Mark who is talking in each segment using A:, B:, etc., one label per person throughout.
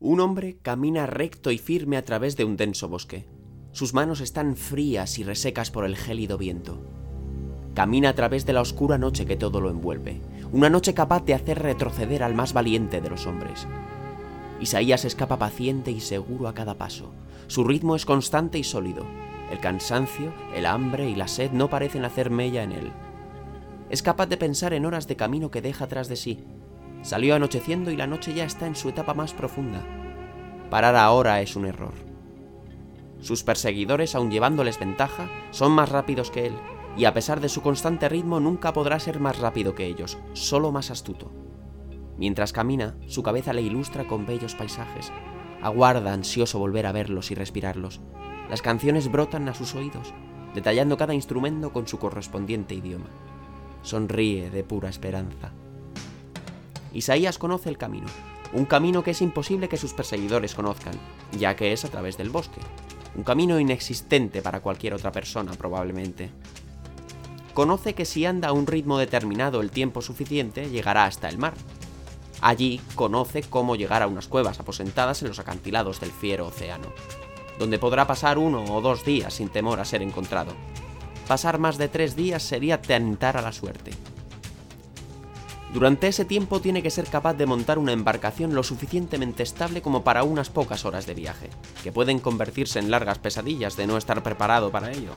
A: Un hombre camina recto y firme a través de un denso bosque. Sus manos están frías y resecas por el gélido viento. Camina a través de la oscura noche que todo lo envuelve, una noche capaz de hacer retroceder al más valiente de los hombres. Isaías escapa paciente y seguro a cada paso. Su ritmo es constante y sólido. El cansancio, el hambre y la sed no parecen hacer mella en él. Es capaz de pensar en horas de camino que deja atrás de sí, Salió anocheciendo y la noche ya está en su etapa más profunda. Parar ahora es un error. Sus perseguidores, aun llevándoles ventaja, son más rápidos que él, y a pesar de su constante ritmo nunca podrá ser más rápido que ellos, solo más astuto. Mientras camina, su cabeza le ilustra con bellos paisajes. Aguarda ansioso volver a verlos y respirarlos. Las canciones brotan a sus oídos, detallando cada instrumento con su correspondiente idioma. Sonríe de pura esperanza. Isaías conoce el camino, un camino que es imposible que sus perseguidores conozcan, ya que es a través del bosque, un camino inexistente para cualquier otra persona probablemente. Conoce que si anda a un ritmo determinado el tiempo suficiente, llegará hasta el mar. Allí conoce cómo llegar a unas cuevas aposentadas en los acantilados del fiero océano, donde podrá pasar uno o dos días sin temor a ser encontrado. Pasar más de tres días sería tentar a la suerte, durante ese tiempo tiene que ser capaz de montar una embarcación lo suficientemente estable como para unas pocas horas de viaje, que pueden convertirse en largas pesadillas de no estar preparado para ello.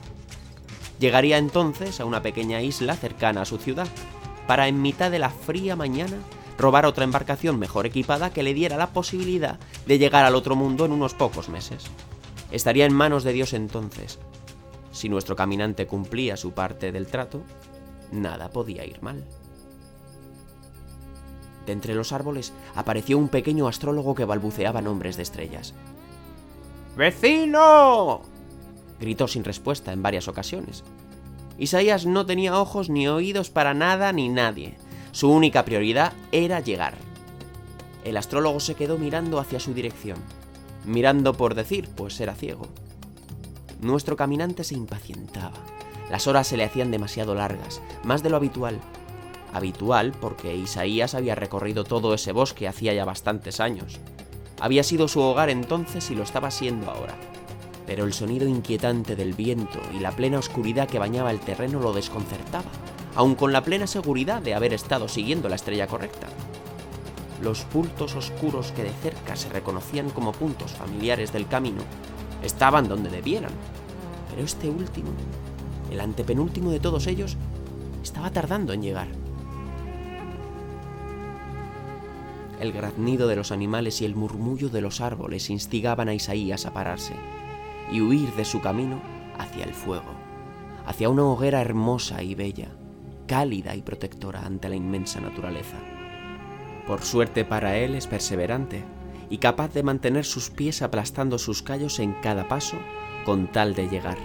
A: Llegaría entonces a una pequeña isla cercana a su ciudad, para en mitad de la fría mañana robar otra embarcación mejor equipada que le diera la posibilidad de llegar al otro mundo en unos pocos meses. Estaría en manos de Dios entonces. Si nuestro caminante cumplía su parte del trato, nada podía ir mal. De entre los árboles apareció un pequeño astrólogo que balbuceaba nombres de estrellas. ¡Vecino! gritó sin respuesta en varias ocasiones. Isaías no tenía ojos ni oídos para nada ni nadie. Su única prioridad era llegar. El astrólogo se quedó mirando hacia su dirección. Mirando por decir, pues era ciego. Nuestro caminante se impacientaba. Las horas se le hacían demasiado largas, más de lo habitual, habitual porque Isaías había recorrido todo ese bosque hacía ya bastantes años. Había sido su hogar entonces y lo estaba siendo ahora. Pero el sonido inquietante del viento y la plena oscuridad que bañaba el terreno lo desconcertaba, aun con la plena seguridad de haber estado siguiendo la estrella correcta. Los puntos oscuros que de cerca se reconocían como puntos familiares del camino estaban donde debieran, pero este último, el antepenúltimo de todos ellos, estaba tardando en llegar. El graznido de los animales y el murmullo de los árboles instigaban a Isaías a pararse y huir de su camino hacia el fuego, hacia una hoguera hermosa y bella, cálida y protectora ante la inmensa naturaleza. Por suerte para él es perseverante y capaz de mantener sus pies aplastando sus callos en cada paso con tal de llegar.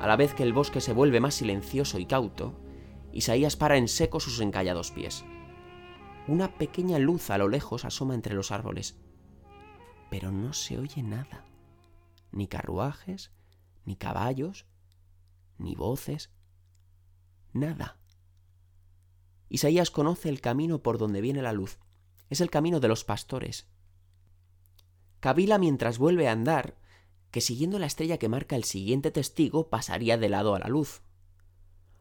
A: A la vez que el bosque se vuelve más silencioso y cauto, Isaías para en seco sus encallados pies. Una pequeña luz a lo lejos asoma entre los árboles, pero no se oye nada, ni carruajes, ni caballos, ni voces, nada. Isaías conoce el camino por donde viene la luz, es el camino de los pastores. Cavila mientras vuelve a andar, que siguiendo la estrella que marca el siguiente testigo pasaría de lado a la luz.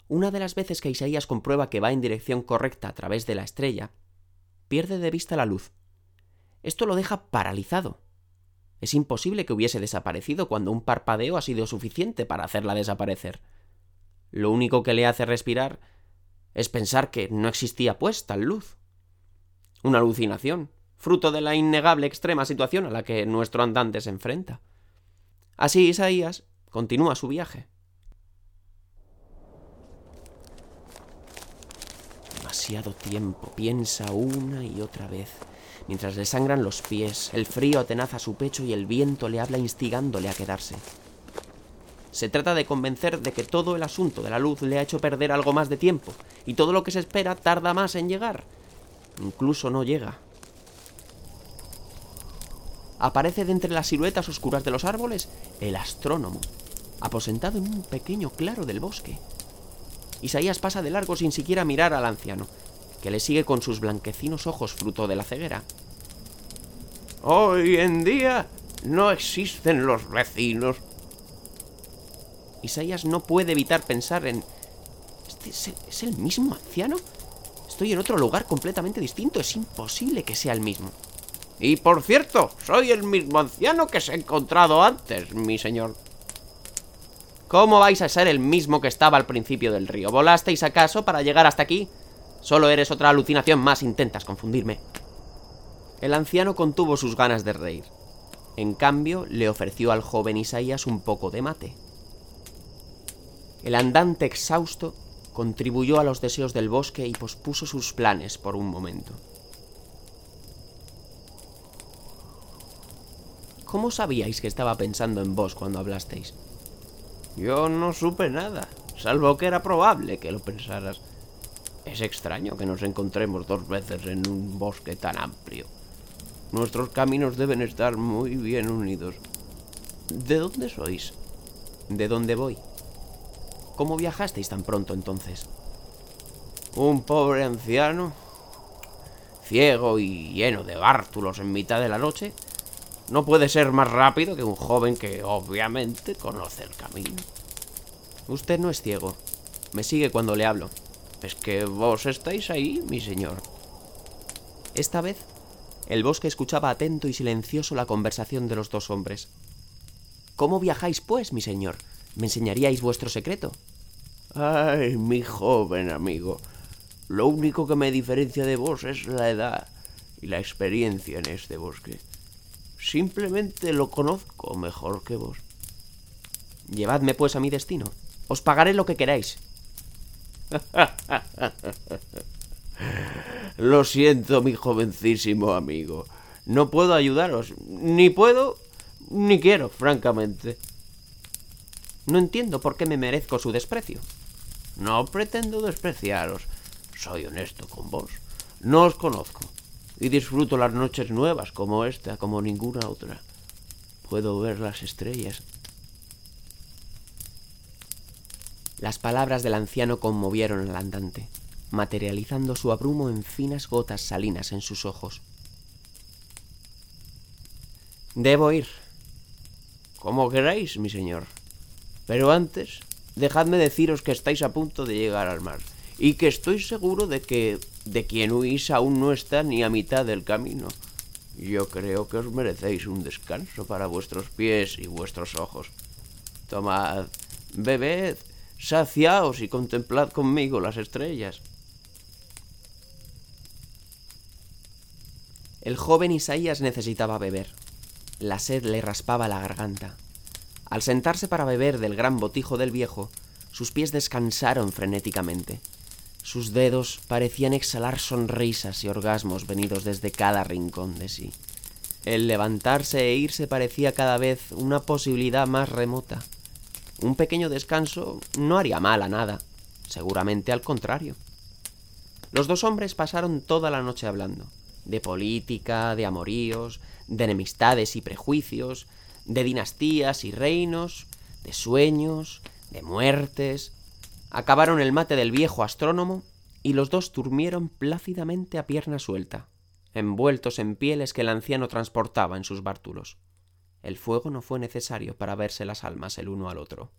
A: Una de las veces que Isaías comprueba que va en dirección correcta a través de la estrella, pierde de vista la luz. Esto lo deja paralizado. Es imposible que hubiese desaparecido cuando un parpadeo ha sido suficiente para hacerla desaparecer. Lo único que le hace respirar es pensar que no existía pues tal luz. Una alucinación, fruto de la innegable extrema situación a la que nuestro andante se enfrenta. Así Isaías continúa su viaje. Tiempo, piensa una y otra vez, mientras le sangran los pies, el frío atenaza su pecho y el viento le habla instigándole a quedarse. Se trata de convencer de que todo el asunto de la luz le ha hecho perder algo más de tiempo, y todo lo que se espera tarda más en llegar. Incluso no llega. Aparece de entre las siluetas oscuras de los árboles el astrónomo, aposentado en un pequeño claro del bosque. Isaías pasa de largo sin siquiera mirar al anciano, que le sigue con sus blanquecinos ojos fruto de la ceguera.
B: Hoy en día no existen los vecinos.
A: Isaías no puede evitar pensar en... ¿Este es el, es el mismo anciano? Estoy en otro lugar completamente distinto. Es imposible que sea el mismo.
B: Y por cierto, soy el mismo anciano que se ha encontrado antes, mi señor.
A: ¿Cómo vais a ser el mismo que estaba al principio del río? ¿Volasteis acaso para llegar hasta aquí? Solo eres otra alucinación más, intentas confundirme. El anciano contuvo sus ganas de reír. En cambio, le ofreció al joven Isaías un poco de mate. El andante exhausto contribuyó a los deseos del bosque y pospuso sus planes por un momento. ¿Cómo sabíais que estaba pensando en vos cuando hablasteis?
B: Yo no supe nada, salvo que era probable que lo pensaras. Es extraño que nos encontremos dos veces en un bosque tan amplio. Nuestros caminos deben estar muy bien unidos. ¿De dónde sois?
A: ¿De dónde voy? ¿Cómo viajasteis tan pronto entonces?
B: Un pobre anciano, ciego y lleno de bártulos en mitad de la noche, no puede ser más rápido que un joven que obviamente conoce el camino.
A: Usted no es ciego. Me sigue cuando le hablo.
B: Es que vos estáis ahí, mi señor.
A: Esta vez, el bosque escuchaba atento y silencioso la conversación de los dos hombres. ¿Cómo viajáis, pues, mi señor? ¿Me enseñaríais vuestro secreto?
B: Ay, mi joven amigo. Lo único que me diferencia de vos es la edad y la experiencia en este bosque. Simplemente lo conozco mejor que vos.
A: Llevadme pues a mi destino. Os pagaré lo que queráis.
B: lo siento, mi jovencísimo amigo. No puedo ayudaros. Ni puedo, ni quiero, francamente.
A: No entiendo por qué me merezco su desprecio.
B: No pretendo despreciaros. Soy honesto con vos. No os conozco y disfruto las noches nuevas como esta, como ninguna otra. Puedo ver las estrellas.
A: Las palabras del anciano conmovieron al andante, materializando su abrumo en finas gotas salinas en sus ojos.
B: Debo ir. Como queráis, mi señor. Pero antes, dejadme deciros que estáis a punto de llegar al mar y que estoy seguro de que de quien huís aún no está ni a mitad del camino. Yo creo que os merecéis un descanso para vuestros pies y vuestros ojos. Tomad, bebed, saciaos y contemplad conmigo las estrellas.
A: El joven Isaías necesitaba beber. La sed le raspaba la garganta. Al sentarse para beber del gran botijo del viejo, sus pies descansaron frenéticamente. Sus dedos parecían exhalar sonrisas y orgasmos venidos desde cada rincón de sí. El levantarse e irse parecía cada vez una posibilidad más remota. Un pequeño descanso no haría mal a nada, seguramente al contrario. Los dos hombres pasaron toda la noche hablando, de política, de amoríos, de enemistades y prejuicios, de dinastías y reinos, de sueños, de muertes, Acabaron el mate del viejo astrónomo y los dos durmieron plácidamente a pierna suelta, envueltos en pieles que el anciano transportaba en sus bártulos. El fuego no fue necesario para verse las almas el uno al otro.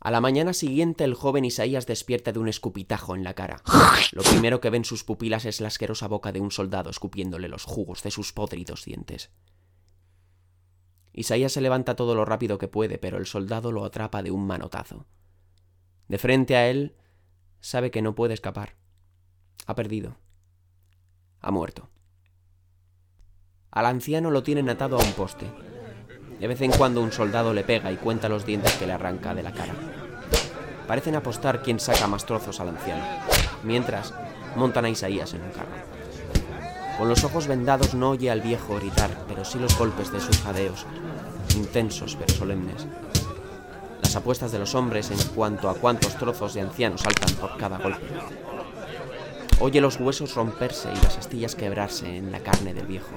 A: A la mañana siguiente el joven Isaías despierta de un escupitajo en la cara. Lo primero que ven sus pupilas es la asquerosa boca de un soldado escupiéndole los jugos de sus podridos dientes. Isaías se levanta todo lo rápido que puede, pero el soldado lo atrapa de un manotazo. De frente a él, sabe que no puede escapar. Ha perdido. Ha muerto. Al anciano lo tienen atado a un poste. De vez en cuando un soldado le pega y cuenta los dientes que le arranca de la cara. Parecen apostar quién saca más trozos al anciano. Mientras, montan a Isaías en un carro. Con los ojos vendados no oye al viejo gritar, pero sí los golpes de sus jadeos, intensos pero solemnes. Las apuestas de los hombres en cuanto a cuántos trozos de anciano saltan por cada golpe. Oye los huesos romperse y las astillas quebrarse en la carne del viejo.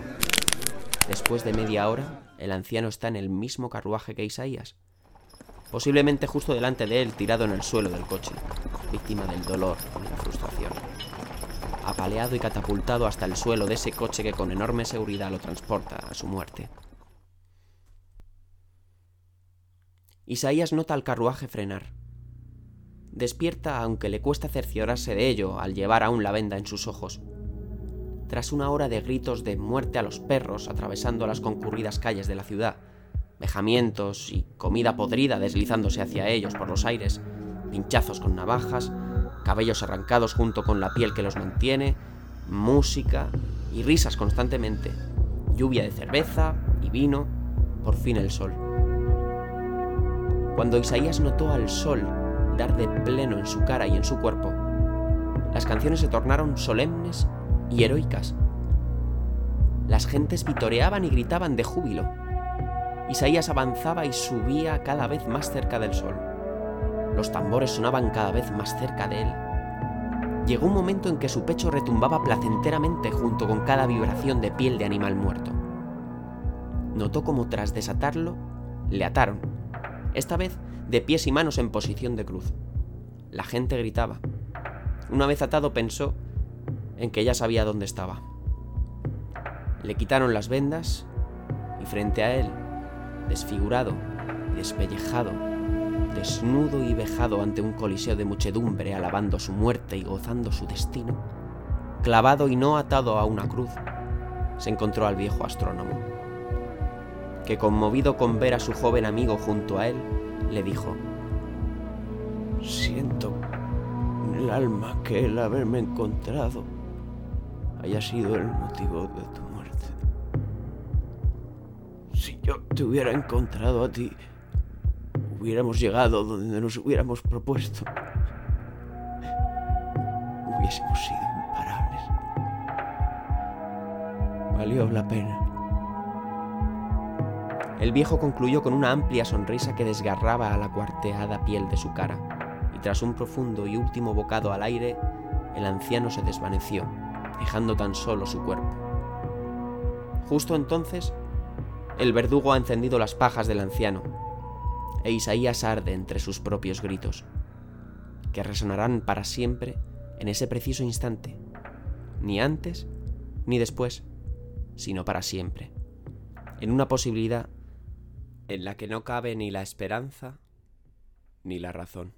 A: Después de media hora, el anciano está en el mismo carruaje que Isaías, posiblemente justo delante de él, tirado en el suelo del coche, víctima del dolor y la frustración y catapultado hasta el suelo de ese coche que con enorme seguridad lo transporta a su muerte. Isaías nota al carruaje frenar. Despierta aunque le cuesta cerciorarse de ello al llevar aún la venda en sus ojos. Tras una hora de gritos de muerte a los perros atravesando las concurridas calles de la ciudad, vejamientos y comida podrida deslizándose hacia ellos por los aires, pinchazos con navajas, cabellos arrancados junto con la piel que los mantiene, música y risas constantemente, lluvia de cerveza y vino, por fin el sol. Cuando Isaías notó al sol dar de pleno en su cara y en su cuerpo, las canciones se tornaron solemnes y heroicas. Las gentes vitoreaban y gritaban de júbilo. Isaías avanzaba y subía cada vez más cerca del sol. Los tambores sonaban cada vez más cerca de él. Llegó un momento en que su pecho retumbaba placenteramente junto con cada vibración de piel de animal muerto. Notó como tras desatarlo, le ataron, esta vez de pies y manos en posición de cruz. La gente gritaba. Una vez atado pensó en que ya sabía dónde estaba. Le quitaron las vendas y frente a él, desfigurado y despellejado, desnudo y vejado ante un coliseo de muchedumbre alabando su muerte y gozando su destino, clavado y no atado a una cruz, se encontró al viejo astrónomo, que conmovido con ver a su joven amigo junto a él, le dijo,
B: Siento en el alma que el haberme encontrado haya sido el motivo de tu muerte. Si yo te hubiera encontrado a ti, hubiéramos llegado donde nos hubiéramos propuesto. Hubiésemos sido imparables. Valió la pena.
A: El viejo concluyó con una amplia sonrisa que desgarraba a la cuarteada piel de su cara, y tras un profundo y último bocado al aire, el anciano se desvaneció, dejando tan solo su cuerpo. Justo entonces, el verdugo ha encendido las pajas del anciano, e Isaías arde entre sus propios gritos, que resonarán para siempre en ese preciso instante, ni antes ni después, sino para siempre, en una posibilidad en la que no cabe ni la esperanza ni la razón.